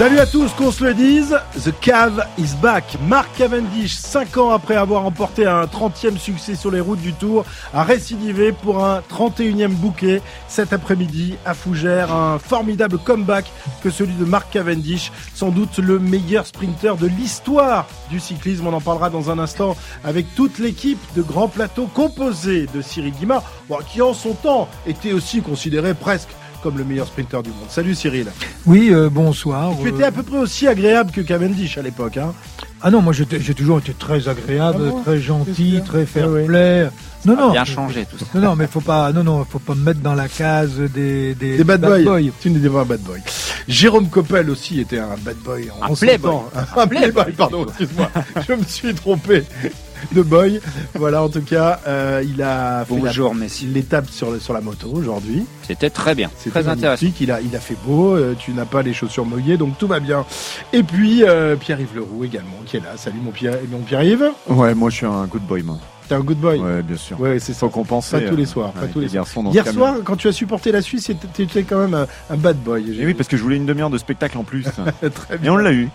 Salut à tous, qu'on se le dise, The Cave is back. Mark Cavendish, 5 ans après avoir remporté un 30e succès sur les routes du Tour, a récidivé pour un 31e bouquet cet après-midi à Fougères. Un formidable comeback que celui de Mark Cavendish, sans doute le meilleur sprinter de l'histoire du cyclisme. On en parlera dans un instant avec toute l'équipe de Grand Plateau composée de Cyril Guimard, qui en son temps était aussi considéré presque comme le meilleur sprinter du monde. Salut Cyril. Oui, euh, bonsoir. Tu étais à peu près aussi agréable que Cavendish à l'époque. Hein ah non, moi j'ai toujours été très agréable, Ah bon très gentil, très fair Ah oui. Non, non. bien changé tout ça. Non, non, mais faut pas, non, non, faut pas me mettre dans la case des des, Des bad, boys. Tu n'étais pas un bad boy. Jérôme Coppel aussi était un bad boy. en Un playboy. temps. Un playboy, pardon, excuse-moi. Je me suis trompé de boy. Voilà, en tout cas, euh, il a fait Bonjour l'étape sur, la moto aujourd'hui. C'était très bien, C'était très intéressant. Il a, il a fait beau. euh, tu n'as pas les chaussures mouillées, donc tout va bien. Et puis, euh, Pierre-Yves Leroux également, qui est là. Salut mon Pierre, mon Pierre-Yves. Ouais, moi je suis un good boy, moi. T'es un good boy. Ouais, bien sûr. Ouais, c'est ça. Faut compenser. Pas tous les euh, soirs, pas tous les Hier soir, quand tu as supporté la Suisse, tu étais quand même un, un bad boy. Et oui, parce que je voulais une demi-heure de spectacle en plus. Très Et bien. on l'a eu.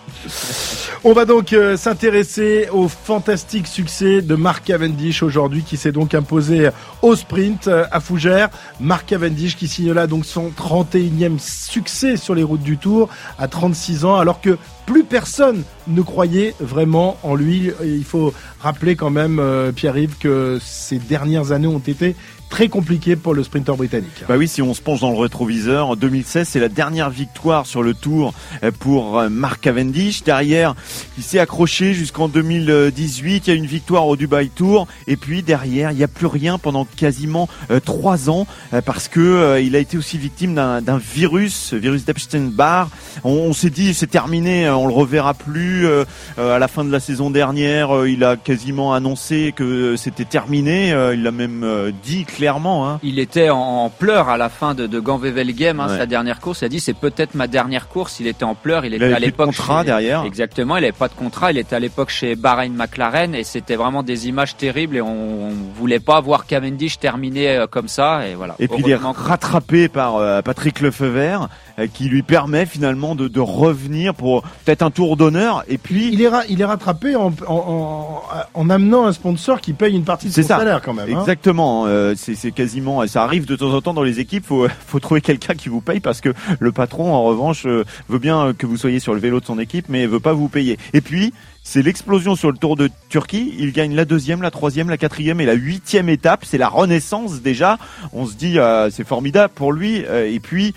On va donc euh, s'intéresser au fantastique succès de Mark Cavendish aujourd'hui, qui s'est donc imposé au sprint euh, à Fougères. Mark Cavendish qui signe là donc son 31e succès sur les routes du Tour à 36 ans, alors que plus personne ne croyait vraiment en lui. Il faut rappeler quand même, euh, Pierre-Yves, que ces dernières années ont été très compliquées pour le sprinter britannique. Bah oui, si on se penche dans le rétroviseur, en 2016, c'est la dernière victoire sur le Tour euh, pour euh, Mark Cavendish. Derrière, il s'est accroché jusqu'en 2018. Il y a une victoire au Dubai Tour. Et puis derrière, il n'y a plus rien pendant quasiment euh, trois ans parce que il a été aussi victime d'un virus, virus d'Epstein-Barr. On, on s'est dit, c'est terminé, on le reverra plus. À la fin de la saison dernière, il a quasiment annoncé que c'était terminé. Il l'a même dit clairement. Hein. Il était en, pleurs à la fin de, de Ganvevel Game, hein, Ouais. sa dernière course. Il a dit c'est peut-être ma dernière course. Il était en pleurs. Il Il était avait à plus de l'époque contrat chez- derrière. Exactement. Il n'avait pas de contrat. Il était à l'époque chez Bahrain McLaren et c'était vraiment des images terribles et on, voulait pas voir Cavendish terminer euh, comme ça et voilà. Et puis il est rattrapé par euh, Patrick Lefebvre euh, qui lui permet finalement de, de revenir pour peut-être un tour d'honneur. Et puis Il est, ra- il est rattrapé en, en, en, en amenant un sponsor qui paye une partie de son ça. salaire quand même. hein. Exactement, euh, c'est quasiment, ça arrive de temps en temps dans les équipes. Faut, faut trouver quelqu'un qui vous paye parce que le patron, en revanche, euh, veut bien que vous soyez sur le vélo de son équipe, mais veut pas vous payer. Et puis, c'est l'explosion sur le Tour de Turquie. Il gagne la deuxième, la troisième, la quatrième et la huitième étape. C'est la renaissance déjà. On se dit, euh, c'est formidable pour lui. Euh, et puis.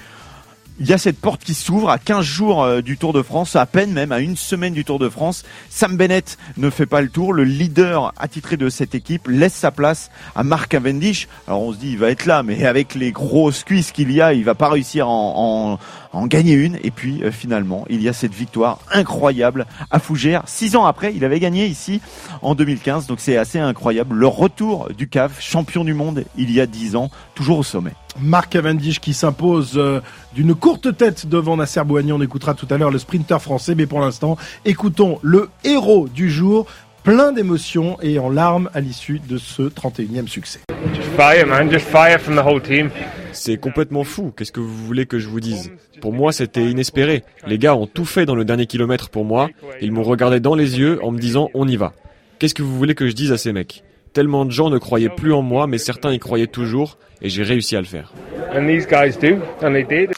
Il y a cette porte qui s'ouvre à 15 jours euh, du Tour de France, à peine même à une semaine du Tour de France. Sam Bennett ne fait pas le tour. Le leader attitré de cette équipe laisse sa place à Mark Cavendish. Alors on se dit il va être là, mais avec les grosses cuisses qu'il y a, il va pas réussir en, en, gagner une. Et puis euh, finalement, il y a cette victoire incroyable à Fougères. Six ans après, il avait gagné ici en 2015, donc c'est assez incroyable. Le retour du CAV, champion du monde il y a dix ans, toujours au sommet. Mark Cavendish qui s'impose euh, d'une courte tête devant Nasser Bouhanni. On écoutera tout à l'heure le sprinter français, mais pour l'instant, écoutons le héros du jour, plein d'émotions et en larmes à l'issue de ce 31e succès. Just fire, man. Just fire from the whole team. C'est complètement fou. Qu'est-ce que vous voulez que je vous dise? Pour moi, c'était inespéré. Les gars ont tout fait dans le dernier kilomètre pour moi. Ils m'ont regardé dans les yeux en me disant on y va. Qu'est-ce que vous voulez que je dise à ces mecs? Tellement de gens ne croyaient plus en moi, mais certains y croyaient toujours, et j'ai réussi à le faire. And these guys do, and they did.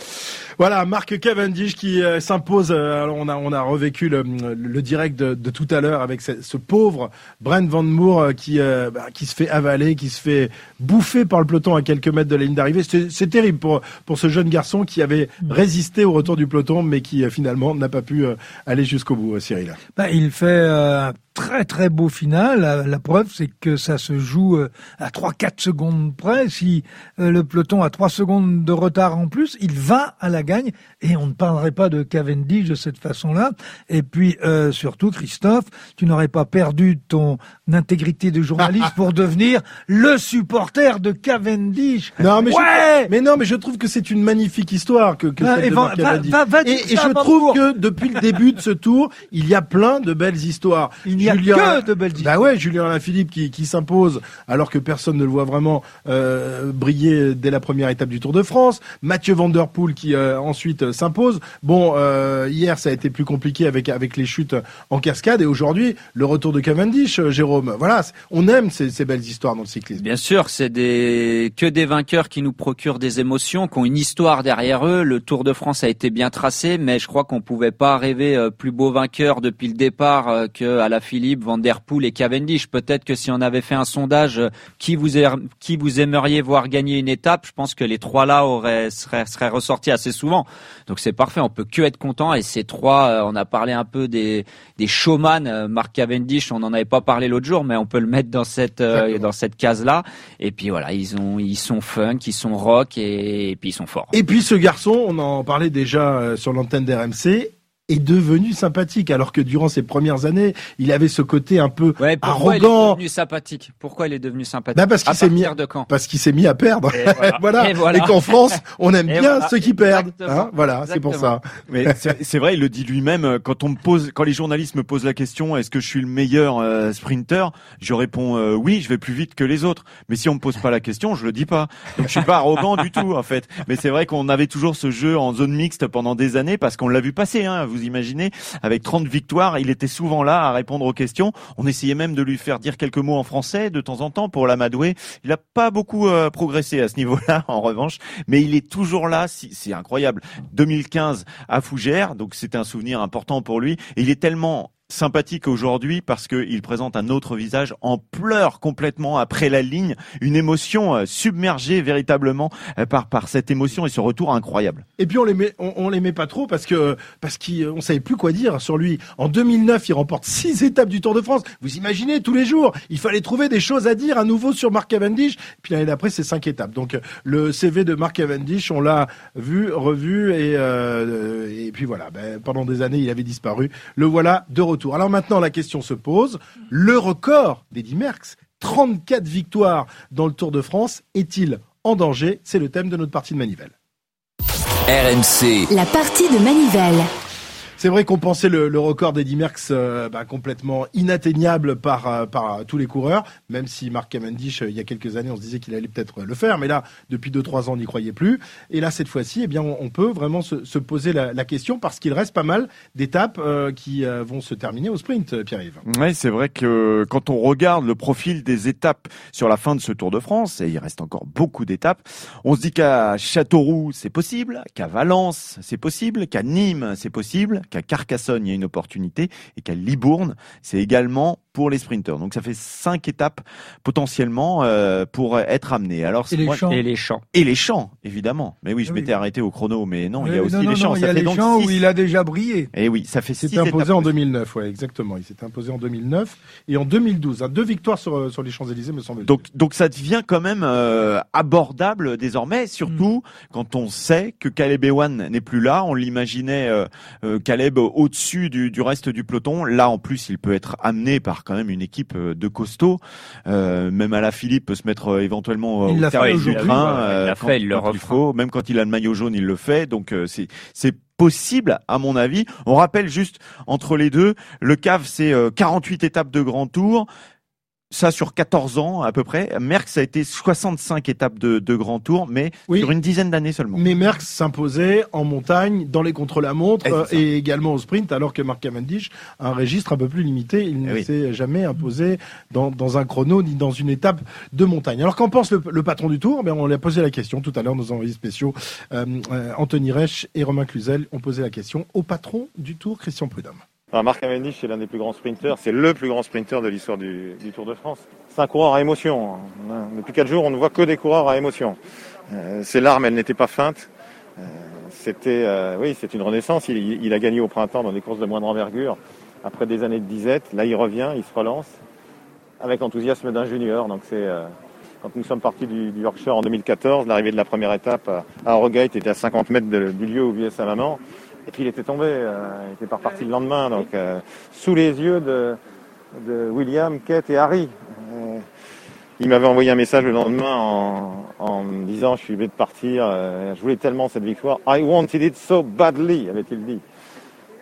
Voilà, Mark Cavendish qui euh, s'impose. euh, on a on a revécu le, le direct de, de tout à l'heure avec ce, ce pauvre Brent Van Moor euh, qui euh, bah, qui se fait avaler, qui se fait bouffer par le peloton à quelques mètres de la ligne d'arrivée. C'est terrible pour pour ce jeune garçon qui avait résisté au retour du peloton, mais qui euh, finalement n'a pas pu euh, aller jusqu'au bout. euh, Cyril. Bah, il fait euh, très très beau final. La, la preuve, c'est que ça se joue euh, à 3-4 secondes près. Si euh, le peloton a 3 secondes de retard en plus, il va à la gagne. Et on ne parlerait pas de Cavendish de cette façon-là. Et puis euh, surtout, Christophe, tu n'aurais pas perdu ton intégrité de journaliste pour devenir le supporter de Cavendish. Non, mais, ouais je, mais non, mais je trouve que c'est une magnifique histoire que, que Ah, celle et va- va- va- va et, et je trouve que depuis le début de ce tour, il y a plein de belles histoires. Il n'y a que de belles Bah ouais, Julien Alaphilippe qui, qui s'impose alors que personne ne le voit vraiment euh, briller dès la première étape du Tour de France. Mathieu Van Der Poel qui euh, ensuite euh, s'impose. Bon, euh, hier ça a été plus compliqué avec avec les chutes en cascade et aujourd'hui le retour de Cavendish, euh, Jérôme. Voilà, on aime ces, ces belles histoires dans le cyclisme. Bien sûr, c'est des que des vainqueurs qui nous procurent des émotions, qui ont une histoire derrière eux. Le Tour de France a été bien tracé, mais je crois qu'on pouvait pas rêver euh, plus beau vainqueur depuis le départ euh, que à la Philippe, Van der Poel et Cavendish. Peut-être que si on avait fait un sondage, euh, qui vous qui vous aimeriez voir gagner une étape, je pense que les trois là auraient seraient, seraient ressortis assez souvent. Donc c'est parfait, on peut que être content. Et ces trois, euh, on a parlé un peu des des showman, euh, Mark Cavendish, on n'en avait pas parlé l'autre jour, mais on peut le mettre dans cette euh, dans cette case là. Et puis voilà, ils ont ils sont funk, ils sont rock et, et puis ils sont forts. Et puis ce garçon, on en parlait déjà sur l'antenne d'RMC, est devenu sympathique alors que durant ses premières années, il avait ce côté un peu Ouais, pourquoi il est arrogant devenu sympathique Pourquoi il est devenu sympathique Bah, parce qu'il s'est mis- partir de quand parce qu'il s'est mis à perdre. Et voilà. voilà. Et voilà. qu'en France, on aime Et bien voilà. ceux qui perdent. Hein voilà, c'est pour ça. Mais c'est vrai, il le dit lui-même. euh, Quand on me pose, quand les journalistes me posent la question, est-ce que je suis le meilleur euh, sprinter Je réponds euh, oui, je vais plus vite que les autres. Mais si on me pose pas la question, je le dis pas. Donc je suis pas arrogant du tout en fait. Mais c'est vrai qu'on avait toujours ce jeu en zone mixte pendant des années parce qu'on l'a vu passer. Hein, vous imaginez, avec 30 victoires, il était souvent là à répondre aux questions. On essayait même de lui faire dire quelques mots en français de temps en temps pour l'amadouer. Il a pas beaucoup euh, progressé à ce niveau-là, en revanche, mais il est toujours là. C'est incroyable. 2015 à Fougères, donc c'était un souvenir important pour lui. Il est tellement sympathique aujourd'hui parce qu'il présente un autre visage en pleurs complètement après la ligne, une émotion euh, submergée véritablement euh, par par cette émotion et ce retour incroyable. Et puis on l'aimait, on, on l'aimait pas trop parce que parce qu'on savait plus quoi dire sur lui. En 2009, il remporte six étapes du Tour de France. Vous imaginez tous les jours, il fallait trouver des choses à dire à nouveau sur Mark Cavendish. Puis l'année d'après, c'est cinq étapes. Donc le CV de Mark Cavendish, on l'a vu, revu et euh, et puis voilà. Ben, pendant des années, il avait disparu. Le voilà de retour. Alors maintenant, la question se pose le record d'Eddy Merckx, 34 victoires dans le Tour de France, est-il en danger? C'est le thème de notre partie de Manivelle. RMC, La partie de Manivelle. C'est vrai qu'on pensait le, le record d'Eddy Merckx euh, bah, complètement inatteignable par, euh, par euh, tous les coureurs, même si Mark Cavendish, il y a quelques années, on se disait qu'il allait peut-être le faire, mais là, depuis 2-3 ans, on n'y croyait plus. Et là, cette fois-ci, eh bien, on, peut vraiment se, se poser la, la question parce qu'il reste pas mal d'étapes qui vont se terminer au sprint, Pierre-Yves. Ouais, c'est vrai que quand on regarde le profil des étapes sur la fin de ce Tour de France, et il reste encore beaucoup d'étapes, on se dit qu'à Châteauroux, c'est possible, qu'à Valence, c'est possible, qu'à Nîmes, c'est possible, qu'à Carcassonne, il y a une opportunité, et qu'à Libourne, c'est également pour les sprinteurs. Donc ça fait cinq étapes potentiellement euh, pour être amenés. Alors Et les moi- champs. Et les champs. et les champs, évidemment. Mais oui, je Ah oui. m'étais arrêté au chrono, mais non, il y a aussi non, les champs. non, il y ça a fait les donc champs six. où il a déjà brillé. Et oui, ça fait Il s'était imposé étapes en possibles. 2009, ouais, exactement. Il s'était imposé en 2009 et en 2012. hein, deux victoires sur, euh, sur les Champs-Élysées, me semble-t-il. Donc, donc ça devient quand même euh, abordable désormais, surtout Mm. quand on sait que Caleb Ewan n'est plus là. On l'imaginait euh, euh, Caleb au-dessus du, du reste du peloton. Là, en plus, il peut être amené par quand même une équipe euh, de costauds. Euh, même à la Philippe peut se mettre euh, éventuellement Il au service du train. il l'a quand- fait, il le faut. Même quand il a le maillot jaune, il le fait. Donc euh, c'est c'est possible à mon avis. On rappelle juste entre les deux, le CAV c'est euh, 48 étapes de grand tour. Ça sur 14 ans à peu près. Merckx a été 65 étapes de, de grand tour, mais Oui. sur une dizaine d'années seulement. Mais Merckx s'imposait en montagne, dans les contre-la-montre Eh, euh, et également au sprint, alors que Mark Cavendish a un registre un peu plus limité. Il ne Eh oui. s'est jamais imposé dans, dans un chrono ni dans une étape de montagne. Alors qu'en pense le, le patron du Tour? Ben, On lui a posé la question tout à l'heure, nos envoyés spéciaux, euh, euh, Anthony Reich et Romain Cluzel ont posé la question au patron du Tour, Christian Prudhomme. Marc Cavendish, c'est l'un des plus grands sprinteurs. C'est le plus grand sprinter de l'histoire du, Tour de France. C'est un coureur à émotion. hein. Depuis quatre jours, on ne voit que des coureurs à émotion. Euh, ses larmes, elles n'étaient pas feintes. Euh, c'était, euh, oui, c'est une renaissance. Il, il a gagné au printemps dans des courses de moindre envergure. après des années de disette. Là, il revient, il se relance avec l'enthousiasme d'un junior. Donc c'est euh, quand nous sommes partis du, Yorkshire en 2014, l'arrivée de la première étape à, à était à 50 mètres du lieu où vivait sa maman. Et puis il était tombé, euh, il était pas reparti le lendemain, donc euh, sous les yeux de, de, William, Kate et Harry. il m'avait envoyé un message le lendemain en, en me disant je suis obligé de partir, je voulais tellement cette victoire. I wanted it so badly, avait-il dit,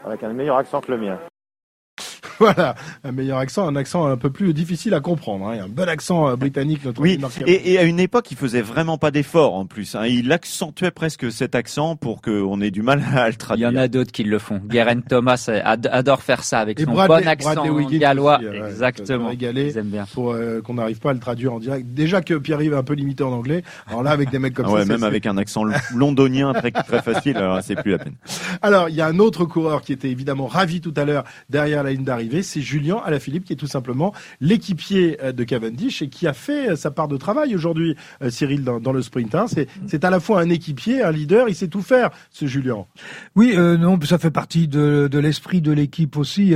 avec un meilleur accent que le mien. voilà, un meilleur accent, un accent un peu plus difficile à comprendre. Hein. Un bon accent euh, britannique, notre Oui, et, et, à une époque, il faisait vraiment pas d'effort en plus. Hein. Il accentuait presque cet accent pour qu'on ait du mal à le traduire. Il y en a d'autres qui le font. Guerin Thomas adore faire ça avec son bon accent gallois. Exactement. Ils aiment bien. Pour euh, qu'on n'arrive pas à le traduire en direct. Déjà que Pierre-Yves est un peu limité en anglais. Alors là, avec des mecs comme ah ouais, ça. même avec un accent londonien très, très facile, alors c'est plus la peine. Alors, il y a un autre coureur qui était évidemment ravi tout à l'heure derrière la ligne d'arrivée. C'est Julien Alaphilippe, qui est tout simplement l'équipier euh, de Cavendish et qui a fait euh, sa part de travail aujourd'hui, euh, Cyril, dans, le sprint. Hein. C'est à la fois un équipier, un leader, il sait tout faire, ce Julien. Oui, non, ça fait partie de, l'esprit de l'équipe aussi.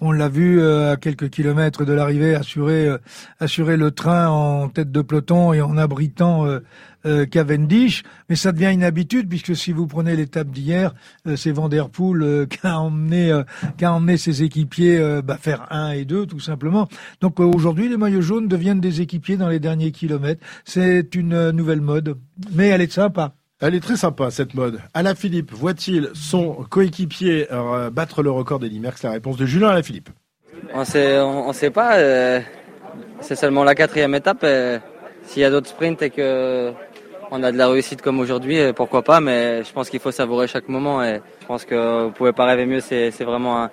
On l'a vu à quelques kilomètres de l'arrivée assurer, assurer le train en tête de peloton et en abritant euh, Cavendish, mais ça devient une habitude puisque si vous prenez l'étape d'hier, euh, c'est Van Der Poel euh, qui a emmené qui a emmené ses équipiers bah, faire un et deux tout simplement. Donc aujourd'hui, les maillots jaunes deviennent des équipiers dans les derniers kilomètres. C'est une nouvelle mode, mais elle est sympa. Elle est très sympa cette mode. Alain Philippe voit-il son coéquipier battre le record des Merckx? La réponse de Julien Alain Philippe. On sait, on, sait pas. c'est seulement la quatrième étape. S'il y a d'autres sprints et que on a de la réussite comme aujourd'hui, pourquoi pas, mais je pense qu'il faut savourer chaque moment et je pense que vous pouvez pas rêver mieux, c'est vraiment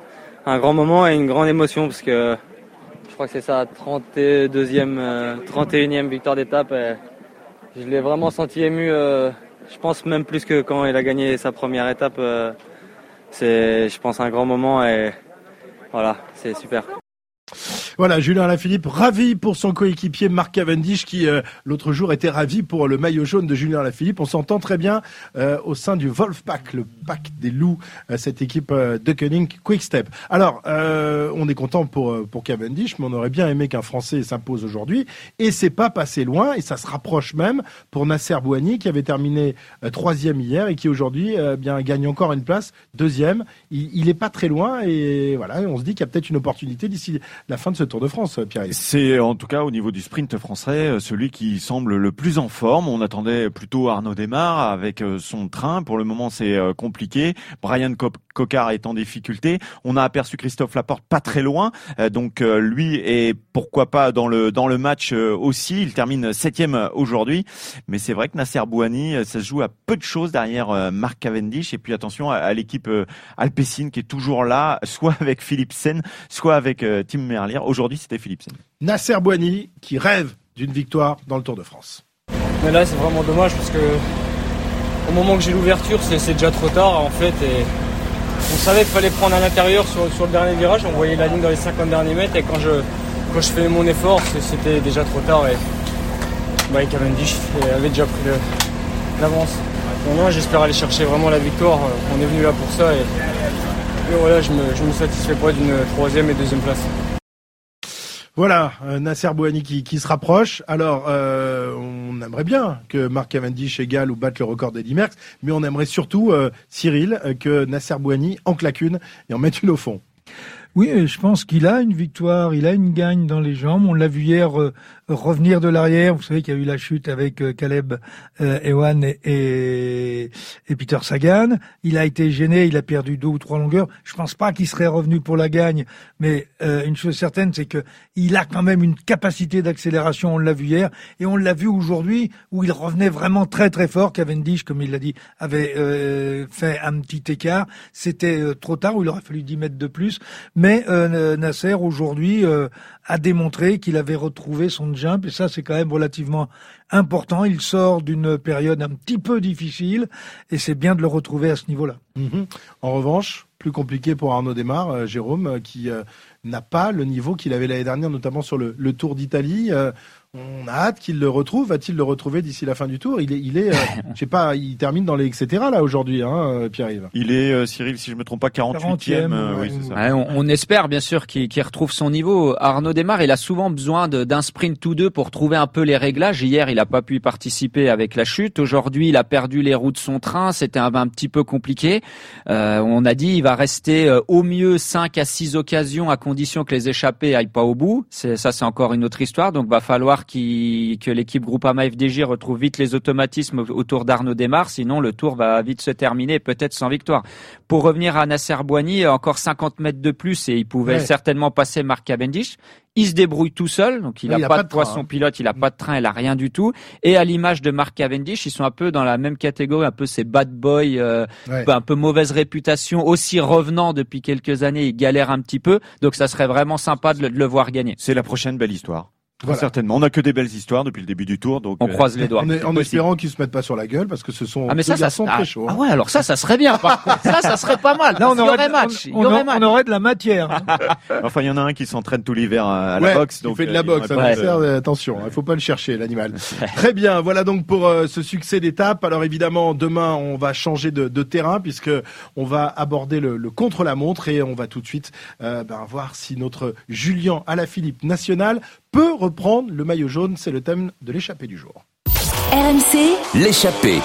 un, grand moment et une grande émotion parce que je crois que c'est sa 32e, 31e victoire d'étape je l'ai vraiment senti ému, euh, je pense même plus que quand il a gagné sa première étape, euh, c'est je pense un grand moment et voilà, c'est super. Voilà, Julien Alaphilippe, ravi pour son coéquipier Marc Cavendish qui euh, l'autre jour était ravi pour le maillot jaune de Julien Alaphilippe. On s'entend très bien euh, au sein du Wolfpack, le pack des loups, euh, cette équipe de Cunning Quickstep. Alors, on est content pour pour Cavendish, mais on aurait bien aimé qu'un Français s'impose aujourd'hui. Et c'est pas passé loin, et ça se rapproche même pour Nasser Bouani qui avait terminé troisième hier et qui aujourd'hui bien gagne encore une place, deuxième. Il, il est pas très loin et voilà, on se dit qu'il y a peut-être une opportunité d'ici la fin de ce Tour France, Pierre. C'est en tout cas au niveau du sprint français euh, celui qui semble le plus en forme. On attendait plutôt Arnaud Desmar avec euh, son train. Pour le moment, c'est euh, compliqué. Brian Cocard est en difficulté. On a aperçu Christophe Laporte pas très loin, donc lui est pourquoi pas dans le dans le match aussi. Il termine septième aujourd'hui, mais c'est vrai que Nasser Bouhani, ça se joue à peu de choses derrière Marc Cavendish. Et puis attention à, l'équipe Alpecin qui est toujours là, soit avec Philippe Sen, soit avec Tim Merlier. Aujourd'hui, c'était Philipsen. Nasser Boigny qui rêve d'une victoire dans le Tour de France. Mais là, c'est vraiment dommage parce que au moment que j'ai l'ouverture, c'est déjà trop tard en fait. Et on savait qu'il fallait prendre à l'intérieur sur, le dernier virage. On voyait la ligne dans les 50 derniers mètres et quand je, quand je fais mon effort, c'était déjà trop tard. Et Mike Cavendish avait déjà pris l'avance. Maintenant, j'espère aller chercher vraiment la victoire. On est venu là pour ça et, voilà, je me, je me satisfais pas d'une troisième et deuxième place. Voilà, euh, Nasser Bouhani qui, se rapproche. Alors, euh, on aimerait bien que Marc Cavendish égale ou batte le record d'Eddie Merckx, mais on aimerait surtout, euh, Cyril, que Nasser Bouhani en claque une et en mette une au fond. Oui, je pense qu'il a une victoire, il a une gagne dans les jambes. On l'a vu hier euh, revenir de l'arrière. Vous savez qu'il y a eu la chute avec euh, Caleb euh, Ewan et, et, Peter Sagan. Il a été gêné, il a perdu deux ou trois longueurs. Je pense pas qu'il serait revenu pour la gagne, mais une chose certaine, c'est que il a quand même une capacité d'accélération. On l'a vu hier et on l'a vu aujourd'hui où il revenait vraiment très très fort. Cavendish, comme il l'a dit, avait fait un petit écart. C'était trop tard où il aurait fallu 10 mètres de plus. Mais euh, Nasser aujourd'hui euh, a démontré qu'il avait retrouvé son jump et ça c'est quand même relativement important. Il sort d'une période un petit peu difficile et c'est bien de le retrouver à ce niveau-là. Mhm. En revanche, plus compliqué pour Arnaud Desmar, euh, Jérôme, qui n'a pas le niveau qu'il avait l'année dernière, notamment sur le, Tour d'Italie. On a hâte qu'il le retrouve. Va-t-il le retrouver d'ici la fin du tour? Il est, il est, euh, je sais pas, il termine dans les etc. là aujourd'hui, hein, euh, Pierre-Yves. Il est, euh, Cyril, si je me trompe pas, 48e. euh, oui, c'est ça. Ouais, on, on espère bien sûr qu'il qu'il retrouve son niveau. Arnaud Desmar, il a souvent besoin de- d'un sprint ou deux pour trouver un peu les réglages. Hier, il n'a pas pu y participer avec la chute. Aujourd'hui, il a perdu les roues de son train. C'était un, un petit peu compliqué. Euh, on a dit il va rester euh, au mieux 5 à 6 occasions à condition que les échappés aillent pas au bout. C'est ça, c'est encore une autre histoire. Donc, va falloir que l'équipe Groupama FDJ retrouve vite les automatismes autour d'Arnaud Desmar. Sinon, le tour va vite se terminer, peut-être sans victoire. Pour revenir à Nasser Boigny, encore 50 mètres de plus et il pouvait Ouais. certainement passer Mark Cavendish. Il se débrouille tout seul, donc il n'a pas, pas de de train, poisson hein. pilote, il a pas de train, il a rien du tout. Et à l'image de Mark Cavendish, ils sont un peu dans la même catégorie, un peu ces bad boys, euh, Ouais. un peu mauvaise réputation, aussi revenant depuis quelques années, il galère un petit peu, donc ça serait vraiment sympa de le, de le voir gagner. C'est la prochaine belle histoire. Très Voilà. certainement. On n'a que des belles histoires depuis le début du tour, donc On euh, croise les doigts. En, en possible. espérant qu'ils se mettent pas sur la gueule parce que ce sont Ah mais deux ça, ça garçons ah, très chauds. ah hein. ouais, alors ça, ça serait bien. Par contre. ça, ça serait pas mal. Là, on il y aurait, match. on, il y aurait on- match. on aurait de la matière. hein. Enfin, il y en a un qui s'entraîne tout l'hiver à, Ouais, la boxe. il donc fait de euh, la il boxe, ça sert, euh, attention, il faut pas le chercher l'animal. Très bien, voilà donc pour euh, ce succès d'étape. Alors évidemment, demain on va changer de, de terrain puisque on va aborder le, le contre-la-montre et on va tout de suite euh, ben, voir si notre Julien Alaphilippe national peut reprendre le maillot jaune. C'est le thème de l'échappée du jour. RMC, l'échappée.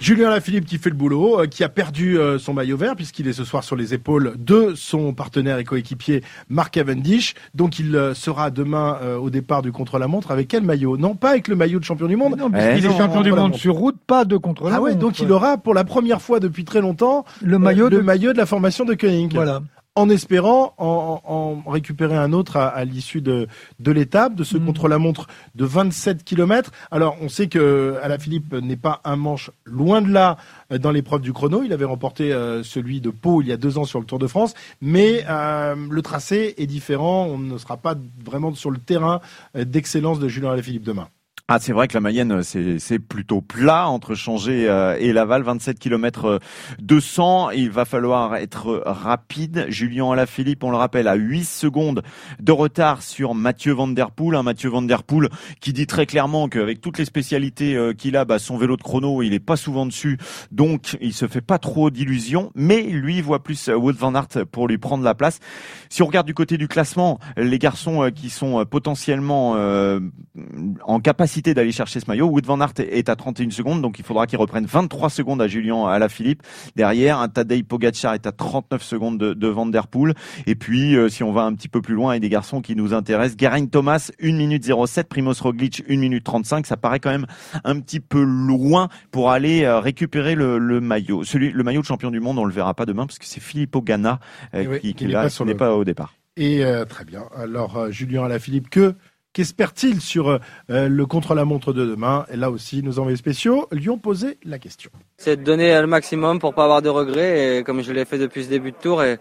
Julien Alaphilippe qui fait le boulot, euh, qui a perdu euh, son maillot vert puisqu'il est ce soir sur les épaules de son partenaire et coéquipier Mark Cavendish. Donc il euh, sera demain au départ du contre-la-montre avec quel maillot? Non, pas avec le maillot de champion du monde. Non, Eh puisqu'il est non, champion du monde contre-la-montre. sur route, pas de contre Ah ouais, donc il aura pour la première fois depuis très longtemps le maillot euh, de le maillot de la formation de Koenig. voilà. En espérant en, récupérer un autre à, à l'issue de, de l'étape, de ce Mm. contre-la-montre de 27 km. Alors on sait que Alaphilippe n'est pas un manche loin de là euh, dans l'épreuve du chrono. Il avait remporté euh, celui de Pau il y a deux ans sur le Tour de France, mais euh, le tracé est différent. On ne sera pas vraiment sur le terrain euh, d'excellence de Julien Alaphilippe demain. Ah, c'est vrai que la Mayenne, c'est c'est plutôt plat entre Changé euh, et Laval, 27 km 200. Il va falloir être rapide. Julien Alaphilippe, on le rappelle, à 8 secondes de retard sur Mathieu Van Der Poel. Un Mathieu Van Der Poel qui dit très clairement qu'avec toutes les spécialités euh, qu'il a, bah, son vélo de chrono, il est pas souvent dessus, donc il se fait pas trop d'illusions. Mais lui voit plus euh, Wout Van Aert pour lui prendre la place. Si on regarde du côté du classement, les garçons euh, qui sont euh, potentiellement euh, en capacité d'aller chercher ce maillot, Wout Van Aert est à 31 secondes, donc il faudra qu'il reprenne 23 secondes à Julien Alaphilippe. Derrière, un Tadej Pogacar est à 39 secondes de, de Van Der Poel. Et puis, euh, si on va un petit peu plus loin, il y a des garçons qui nous intéressent. Geraint Thomas, 1 minute 07. Primoz Roglic, 1 minute 35. Ça paraît quand même un petit peu loin pour aller euh, récupérer le, le maillot. Celui, le maillot de champion du monde, on le verra pas demain parce que c'est Filippo Ganna euh, Eh oui, qui, qui qui n'est pas qui le- pas au départ. Et très bien. Alors Julien Alaphilippe, que qu'espère-t-il sur euh, euh, le contre-la-montre de demain? Et là aussi, nos envoyés spéciaux lui ont posé la question. C'est de donner le maximum pour pas avoir de regrets, et comme je l'ai fait depuis ce début de tour. Et,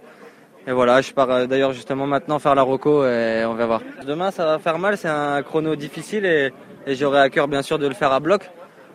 et voilà, je pars euh, d'ailleurs justement maintenant faire la roco et on va voir. Demain, ça va faire mal, c'est un chrono difficile et, et j'aurai à cœur bien sûr de le faire à bloc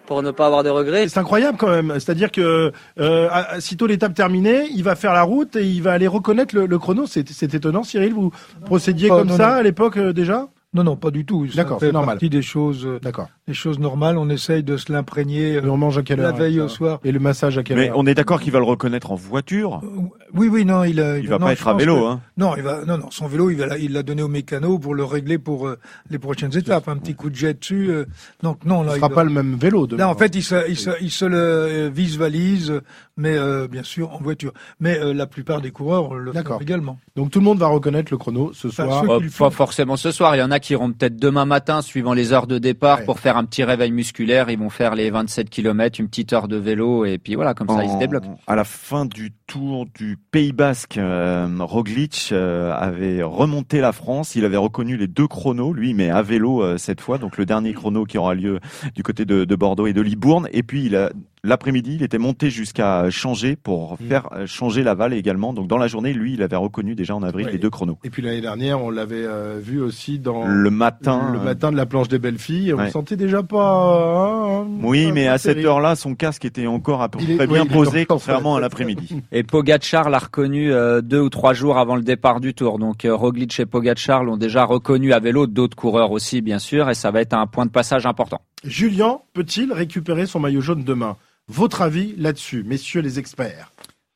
pour ne pas avoir de regrets. C'est incroyable quand même. C'est-à-dire que euh, sitôt l'étape terminée, il va faire la route et il va aller reconnaître le, le chrono. C'est étonnant, Cyril. Vous procédiez Oh, comme non, ça non. à l'époque euh, déjà? Non, non, pas du tout. D'accord, c'est normal. partie des choses, euh, D'accord. Des choses normales. On essaye de se l'imprégner euh, on mange à quelle la veille au soir. Et le massage à quelle Mais heure on est d'accord qu'il va le reconnaître en voiture. Euh, Oui, oui, non, il a, Il va non, pas être à vélo, que- hein. Non, il va, non, non, son vélo, il va, la- il l'a donné au mécano pour le régler pour euh, les prochaines étapes. Un petit coup de jet dessus. euh, donc non, là, Ce il sera va- pas le même vélo demain. Là, en fait, il se, il se, il se le vise-valise, mais euh, bien sûr en voiture. Mais euh, la plupart des coureurs le font également. Donc tout le monde va reconnaître le chrono ce soir. ceux Pas, font. forcément ce soir. Il y en a qui iront peut-être demain matin, suivant les heures de départ, Ouais. pour faire un petit réveil musculaire. Ils vont faire les 27 km, une petite heure de vélo, et puis voilà, comme ça, ils se En- débloquent. À la fin du tour du Pays Basque, euh, Roglic euh, avait remonté la France. Il avait reconnu les deux chronos, lui, mais à vélo euh, cette fois. Donc le dernier chrono qui aura lieu du côté de, de Bordeaux et de Libourne. Et puis il a l'après-midi, il était monté jusqu'à changer pour faire euh, changer Laval également. Donc dans la journée, lui, il avait reconnu déjà en avril Ouais. les deux chronos. Et puis l'année dernière, on l'avait euh, vu aussi dans Le matin. le euh, matin de la planche des belles filles. On Ouais. le sentait déjà pas. hein, Oui, pas- mais pas à cette heure-là, son casque était encore à peu près oui, bien posé, contrairement à l'après-midi. Et Pogacar l'a reconnu euh, deux ou trois jours avant le départ du Tour. Donc euh, Roglic et Pogacar l'ont déjà reconnu à vélo, d'autres coureurs aussi bien sûr, et ça va être un point de passage important. Julien peut-il récupérer son maillot jaune demain? Votre avis là-dessus, messieurs les experts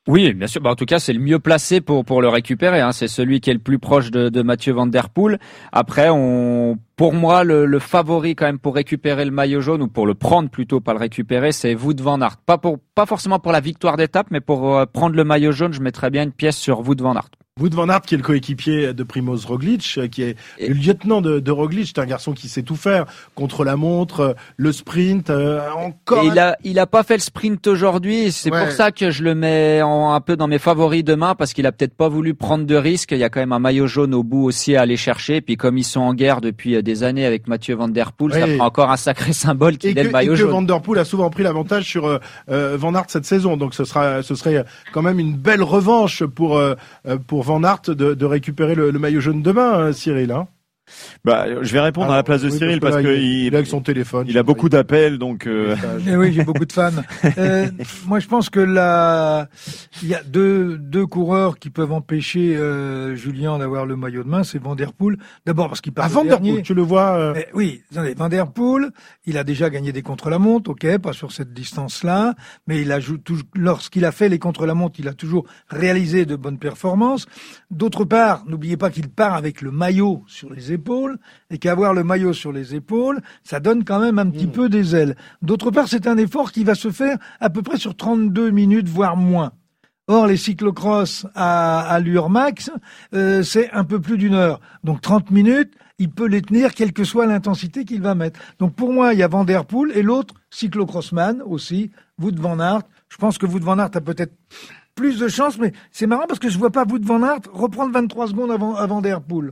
Oui, bien sûr. Bah, en tout cas, c'est le mieux placé pour le récupérer. Hein. C'est celui qui est le plus proche de, Mathieu Van Der Poel. Après, pour moi, le, favori quand même pour récupérer le maillot jaune ou pour le prendre plutôt, pas le récupérer, c'est Wout Van Aert. Pas forcément pour la victoire d'étape, mais pour euh, prendre le maillot jaune, je mettrais bien une pièce sur Wout Van Aert. Wout van Aert, qui est le coéquipier de Primoz Roglic, euh, qui est le lieutenant de, de Roglic, c'est un garçon qui sait tout faire contre la montre, euh, le sprint, euh, encore. Et il a, il a pas fait le sprint aujourd'hui. et C'est Ouais. pour ça que je le mets en- un peu dans mes favoris demain parce qu'il a peut-être pas voulu prendre de risques. Il y a quand même un maillot jaune au bout aussi à aller chercher. Et puis comme ils sont en guerre depuis des années avec Mathieu Van Der Poel, ça fera encore un sacré symbole qu'il et ait que, le et maillot que jaune. Van Der Poel a souvent pris l'avantage sur euh, Van Aert cette saison, donc ce sera, ce serait quand même une belle revanche pour euh, pour Van Aert de, récupérer le, maillot jaune demain, hein, Cyril. Hein Bah, je vais répondre à la place de oui, Cyril parce parce que que là, il- il, avec son téléphone. il a beaucoup d'appels, donc. euh, Eh oui, j'ai beaucoup de fans. Euh, moi, je pense que là, il y a deux, deux coureurs qui peuvent empêcher euh, Julien d'avoir le maillot de main. C'est Van Der Poel. D'abord parce qu'il part Ah, le Van Der dernier. Poel, tu le vois. euh, Mais oui, attendez, Van Der Poel, il a déjà gagné des contre-la-montre, ok, pas sur cette distance-là, mais il a lorsqu'il a fait les contre-la-montre, il a toujours réalisé de bonnes performances. D'autre part, n'oubliez pas qu'il part avec le maillot sur les épaules, et qu'avoir le maillot sur les épaules, ça donne quand même un petit peu des ailes. D'autre part, c'est un effort qui va se faire à peu près sur 32 minutes, voire moins. Or, les cyclocross à allure max, euh, c'est un peu plus d'une heure. Donc 30 minutes, il peut les tenir quelle que soit l'intensité qu'il va mettre. Donc pour moi, il y a Van Der Poel et l'autre, cyclocrossman aussi, Wout van Aert. Je pense que Wout van Aert a peut-être plus de chance, mais c'est marrant parce que je vois pas Wout van Aert reprendre 23 secondes avant, avant Der Poel.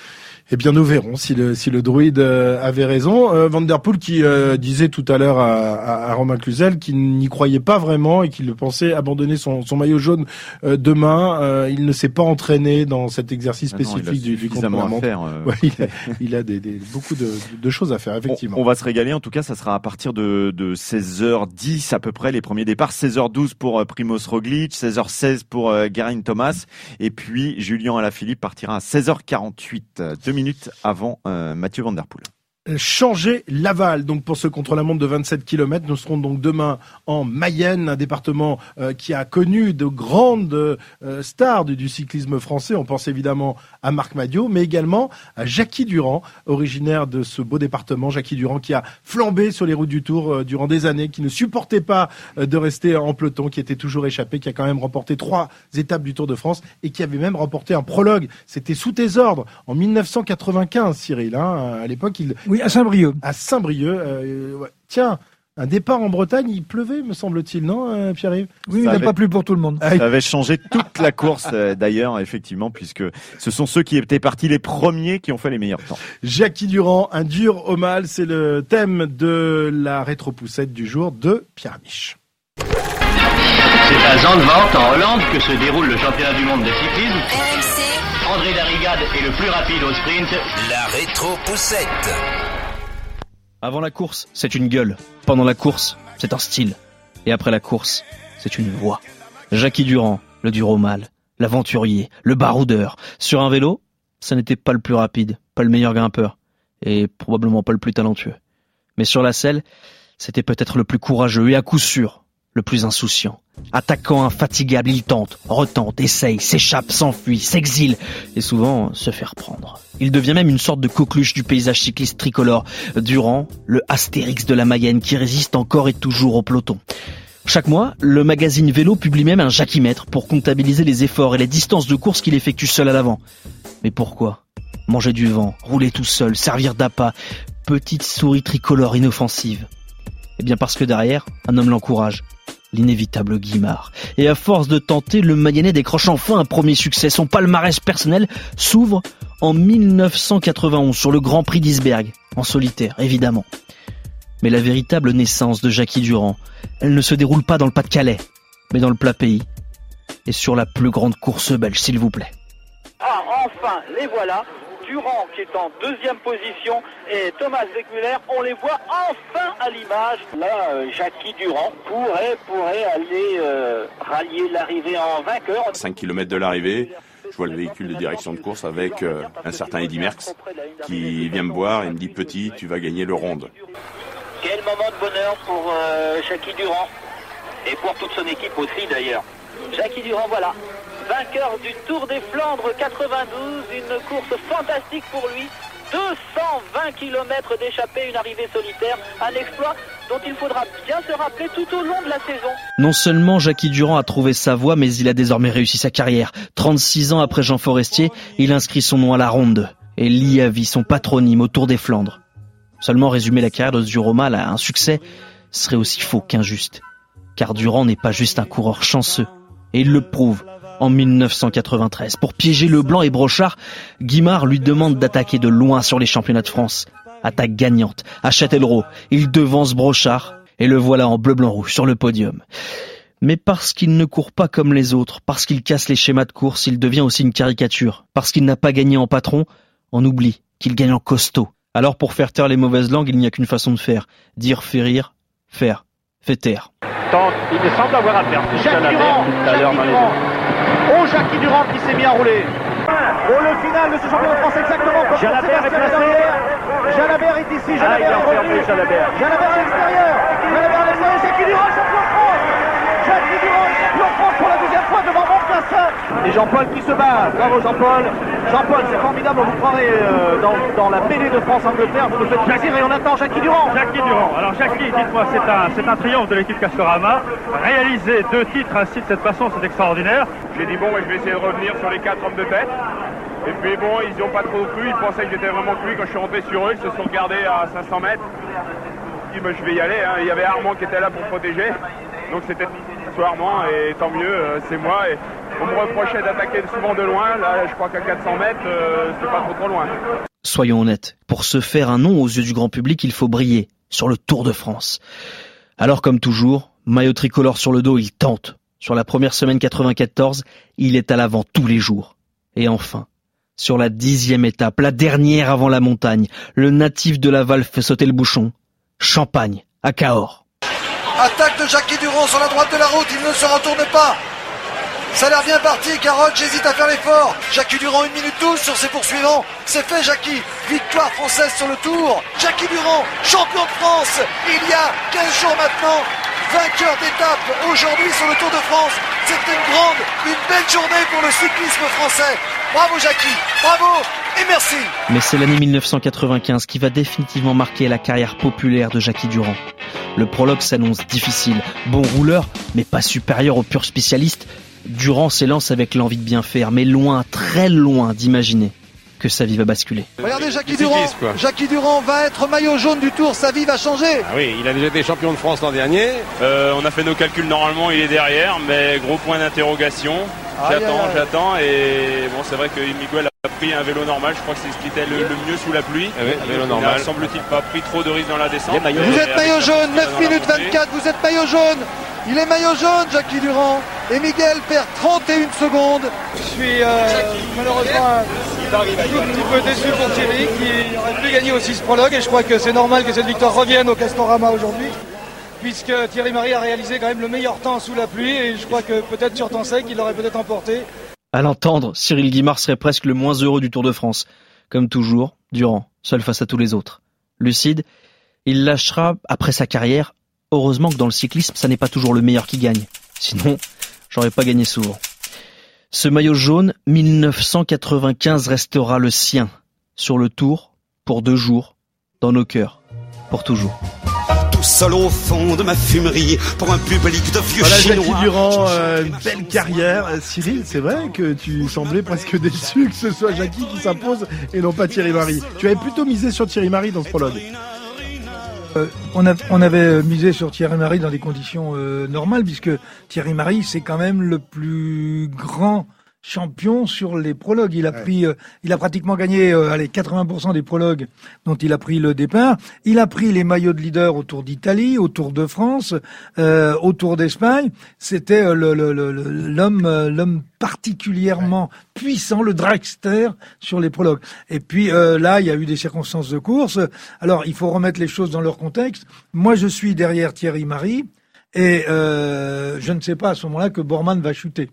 Eh bien, nous verrons si le si le druide euh, avait raison. Euh, Van der Poel qui euh, disait tout à l'heure à, à, à Romain Cluzel qu'il n'y croyait pas vraiment et qu'il pensait abandonner son, son maillot jaune euh, demain. Euh, il ne s'est pas entraîné dans cet exercice Ah non, il a spécifique du, du suffisamment à faire, euh. Ouais, il a, il a des, des- beaucoup de, de choses à faire, effectivement. On va se régaler. En tout cas, ça sera à partir de, de 16h10 à peu près les premiers départs. 16h12 pour Primoz Roglic, 16h16 pour euh, Geraint Thomas, et puis Julien Alaphilippe partira à 16h48, euh, deux minutes avant euh, Mathieu Van Der Poel. Changer Laval. Donc pour ce contre-la-montre de 27 km, nous serons donc demain en Mayenne, un département euh, qui a connu de grandes euh, stars du, cyclisme français. On pense évidemment à Marc Madiot, mais également à Jackie Durand, originaire de ce beau département. Jackie Durand qui a flambé sur les routes du Tour euh, durant des années, qui ne supportait pas euh, de rester en peloton, qui était toujours échappé, qui a quand même remporté trois étapes du Tour de France et qui avait même remporté un prologue. C'était sous tes ordres en 1995, Cyril. Hein. À l'époque, il Oui, à Saint-Brieuc. à Saint-Brieuc. euh, ouais. Tiens, un départ en Bretagne, il pleuvait, me semble-t-il, non, euh, Pierre-Yves? Oui, il Ça n'a avait- pas plu pour tout le monde. Ah, Ça avait changé toute la course euh, d'ailleurs, effectivement, puisque ce sont ceux qui étaient partis les premiers qui ont fait les meilleurs temps. Jackie Durand, un dur au mal, c'est le thème de la rétropoussette du jour de Pierre Amiche. C'est à Zandvoort, en Hollande, que se déroule le championnat du monde de cyclisme. André Darrigade est le plus rapide au sprint. La rétro-poussette. Avant la course, c'est une gueule. Pendant la course, c'est un style. Et après la course, c'est une voix. Jackie Durand, le dur au mal, l'aventurier, le baroudeur. Sur un vélo, ça n'était pas le plus rapide, pas le meilleur grimpeur, et probablement pas le plus talentueux. Mais sur la selle, c'était peut-être le plus courageux et à coup sûr, le plus insouciant. Attaquant infatigable, il tente, retente, essaye, s'échappe, s'enfuit, s'exile, et souvent se fait reprendre. Il devient même une sorte de coqueluche du paysage cycliste tricolore, Durant, le Astérix de la Mayenne qui résiste encore et toujours au peloton. Chaque mois, le magazine Vélo publie même un jacquimètre pour comptabiliser les efforts et les distances de course qu'il effectue seul à l'avant. Mais pourquoi Manger du vent, rouler tout seul, servir d'appât, petite souris tricolore inoffensive? Eh bien parce que derrière, un homme l'encourage, l'inévitable Guimard. Et à force de tenter, le Mayennais décroche enfin un premier succès. Son palmarès personnel s'ouvre en 1991 sur le Grand Prix d'Isberg, en solitaire évidemment. Mais la véritable naissance de Jackie Durand, elle ne se déroule pas dans le Pas-de-Calais, mais dans le plat pays. Et sur la plus grande course belge, s'il vous plaît. Ah, enfin, les voilà. Durand qui est en deuxième position et Thomas Weckmuller, on les voit enfin à l'image. Là, euh, Jackie Durand pourrait, pourrait aller euh, rallier l'arrivée en vainqueur. 5 km de l'arrivée, je vois le véhicule de direction de course avec euh, un certain Eddy Merckx qui vient me voir et me dit petit, tu vas gagner le ronde. Quel moment de bonheur pour Jackie Durand et pour toute son équipe aussi d'ailleurs. Jackie Durand, voilà, vainqueur du Tour des Flandres 92, une course fantastique pour lui. 220 km d'échappée, une arrivée solitaire, un exploit dont il faudra bien se rappeler tout au long de la saison. Non seulement Jackie Durand a trouvé sa voie, mais il a désormais réussi sa carrière. 36 ans après Jean Forestier, il inscrit son nom à la ronde et lie à son patronyme au Tour des Flandres. Seulement résumer la carrière de Duromal à un succès serait aussi faux qu'injuste. Car Durand n'est pas juste un coureur chanceux, et il le prouve en 1993. Pour piéger Leblanc et Brochard, Guimard lui demande d'attaquer de loin sur les championnats de France. Attaque gagnante. À Châtellerault, il devance Brochard et le voilà en bleu-blanc-rouge sur le podium. Mais parce qu'il ne court pas comme les autres, parce qu'il casse les schémas de course, il devient aussi une caricature. Parce qu'il n'a pas gagné en patron, on oublie qu'il gagne en costaud. Alors pour faire taire les mauvaises langues, il n'y a qu'une façon de faire. Dire fait rire, faire fait taire. il semble avoir à faire. Jacques Durand, Jacques Durand, Oh, Jackie Durand qui s'est mis à rouler. Oh, le final de ce championnat de France exactement comme Jalabert est placé. Jalabert est ici. Jalabert ah, est enfermé, Jalabert. Jalabert à l'extérieur. Jalabert à l'extérieur. Jackie Durand, champion de France. Jackie Durand, champion de France pour la deuxième fois devant. Et Jean-Paul qui se bat. Bravo Jean-Paul. Jean-Paul, c'est formidable. On vous croirait euh, dans, dans, la mêlée de France-Angleterre. Vous nous faites plaisir et on attend Jackie Durand. Jackie Durand. Alors Jackie, dites-moi, c'est un, c'est un triomphe de l'équipe Castorama. Réaliser deux titres ainsi de cette façon, c'est extraordinaire. J'ai dit bon, je vais essayer de revenir sur les quatre hommes de tête. Et puis bon, ils n'ont pas trop cru, ils pensaient que j'étais vraiment cru quand je suis rentré sur eux, ils se sont regardés à 500 mètres. Je dit, je vais y aller, hein. il y avait Armand qui était là pour protéger, donc c'était soit Armand, et tant mieux, euh, c'est moi. Et on me reprochait d'attaquer souvent de loin, là je crois qu'à 400 mètres, euh, c'est pas trop trop loin. Soyons honnêtes, pour se faire un nom aux yeux du grand public, il faut briller sur le Tour de France. Alors comme toujours, maillot tricolore sur le dos, il tente. Sur la première semaine 94, il est à l'avant tous les jours. Et enfin, sur la dixième étape, la dernière avant la montagne, le natif de Laval fait sauter le bouchon. Champagne, à Cahors. Attaque de Jackie Durand sur la droite de la route, il ne se retourne pas. Ça a l'air bien parti, Carotte, j'hésite à faire l'effort. Jackie Durand, 1 minute 12 sur ses poursuivants. C'est fait, Jackie. Victoire française sur le tour. Jackie Durand, champion de France, il y a 15 jours maintenant vainqueur d'étape aujourd'hui sur le Tour de France. C'est une grande, une belle journée pour le cyclisme français. Bravo Jackie, bravo et merci. Mais c'est l'année 1995 qui va définitivement marquer la carrière populaire de Jackie Durand. Le prologue s'annonce difficile. Bon rouleur, mais pas supérieur au pur spécialiste. Durand s'élance avec l'envie de bien faire, mais loin, très loin d'imaginer que sa vie va basculer. Regardez Jackie Durand. Jackie Durand va être maillot jaune du Tour. Sa vie va changer. Ah oui, il a déjà été champion de France l'an dernier. Euh, on a fait nos calculs normalement, il est derrière, mais gros point d'interrogation. J'attends, j'attends, et bon, c'est vrai que Miguel a pris un vélo normal. Je crois que c'est ce qui était le, mieux sous la pluie. Ah oui, vélo normal. Il semble-t-il pas pris trop de risques dans la descente. Vous êtes maillot jaune, 9 minutes 24. Vous êtes maillot jaune. Il est maillot jaune, Jackie Durand. Et Miguel perd 31 secondes. Je suis euh, malheureusement un, petit peu déçu pour Thierry qui aurait pu gagner aussi ce prologue. Et je crois que c'est normal que cette victoire revienne au Castorama aujourd'hui. Puisque Thierry Marie a réalisé quand même le meilleur temps sous la pluie. Et je crois que peut-être sur temps sec, il l'aurait peut-être emporté. À l'entendre, Cyril Guimard serait presque le moins heureux du Tour de France. Comme toujours, Durand, seul face à tous les autres. Lucide, il lâchera, après sa carrière, Heureusement que dans le cyclisme, ça n'est pas toujours le meilleur qui gagne. Sinon, j'aurais pas gagné souvent. Ce maillot jaune, 1995 restera le sien. Sur le tour, pour deux jours, dans nos cœurs, pour toujours Tout seul au fond de ma fumerie pour un public de vieux voilà, chinois. Jackie Durand, euh, une belle carrière. Euh, Cyril, c'est vrai que tu semblais presque déçu que ce soit Jackie qui s'impose et non pas Thierry Marie. Tu avais plutôt misé sur Thierry Marie dans ce prologue. Euh, on, on, avait euh, misé sur Thierry Marie dans des conditions euh, normales, puisque Thierry Marie, c'est quand même le plus grand champion sur les prologues. Il a pris, euh, il a pratiquement gagné, euh, allez, 80% des prologues dont il a pris le départ. Il a pris les maillots de leader au Tour d'Italie, au Tour de France, euh, au Tour d'Espagne. C'était euh, le- le- le- le- l'homme, euh, l'homme particulièrement puissant, le dragster sur les prologues. Et puis euh, là, il y a eu des circonstances de course. Alors, il faut remettre les choses dans leur contexte. Moi, je suis derrière Thierry Marie et euh, je ne sais pas à ce moment-là que Bormann va chuter.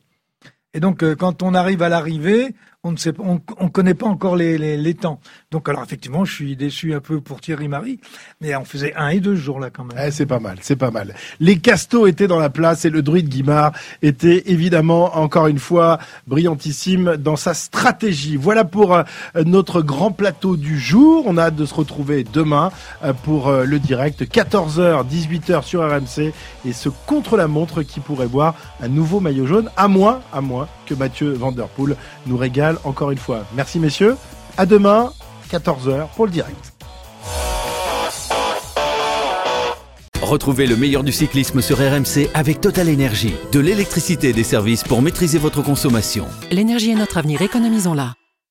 Et donc, euh, quand on arrive à l'arrivée, on ne sait, pas- on, on connaît pas encore les, les, les temps. Donc, alors effectivement, je suis déçu un peu pour Thierry Marie, mais on faisait un et deux jours là quand même. Eh, c'est pas mal, c'est pas mal. Les Castos étaient dans la place et le druide Guimard était évidemment encore une fois brillantissime dans sa stratégie. Voilà pour euh, notre grand plateau du jour. On a hâte de se retrouver demain euh, pour euh, le direct 14h 18h sur RMC et ce contre la montre qui pourrait voir un nouveau maillot jaune à moins à moins que Mathieu Vanderpool nous régale encore une fois. Merci messieurs. À demain 14h pour le direct. Retrouvez le meilleur du cyclisme sur RMC avec Total Énergie. De l'électricité et des services pour maîtriser votre consommation. L'énergie est notre avenir, économisons-la.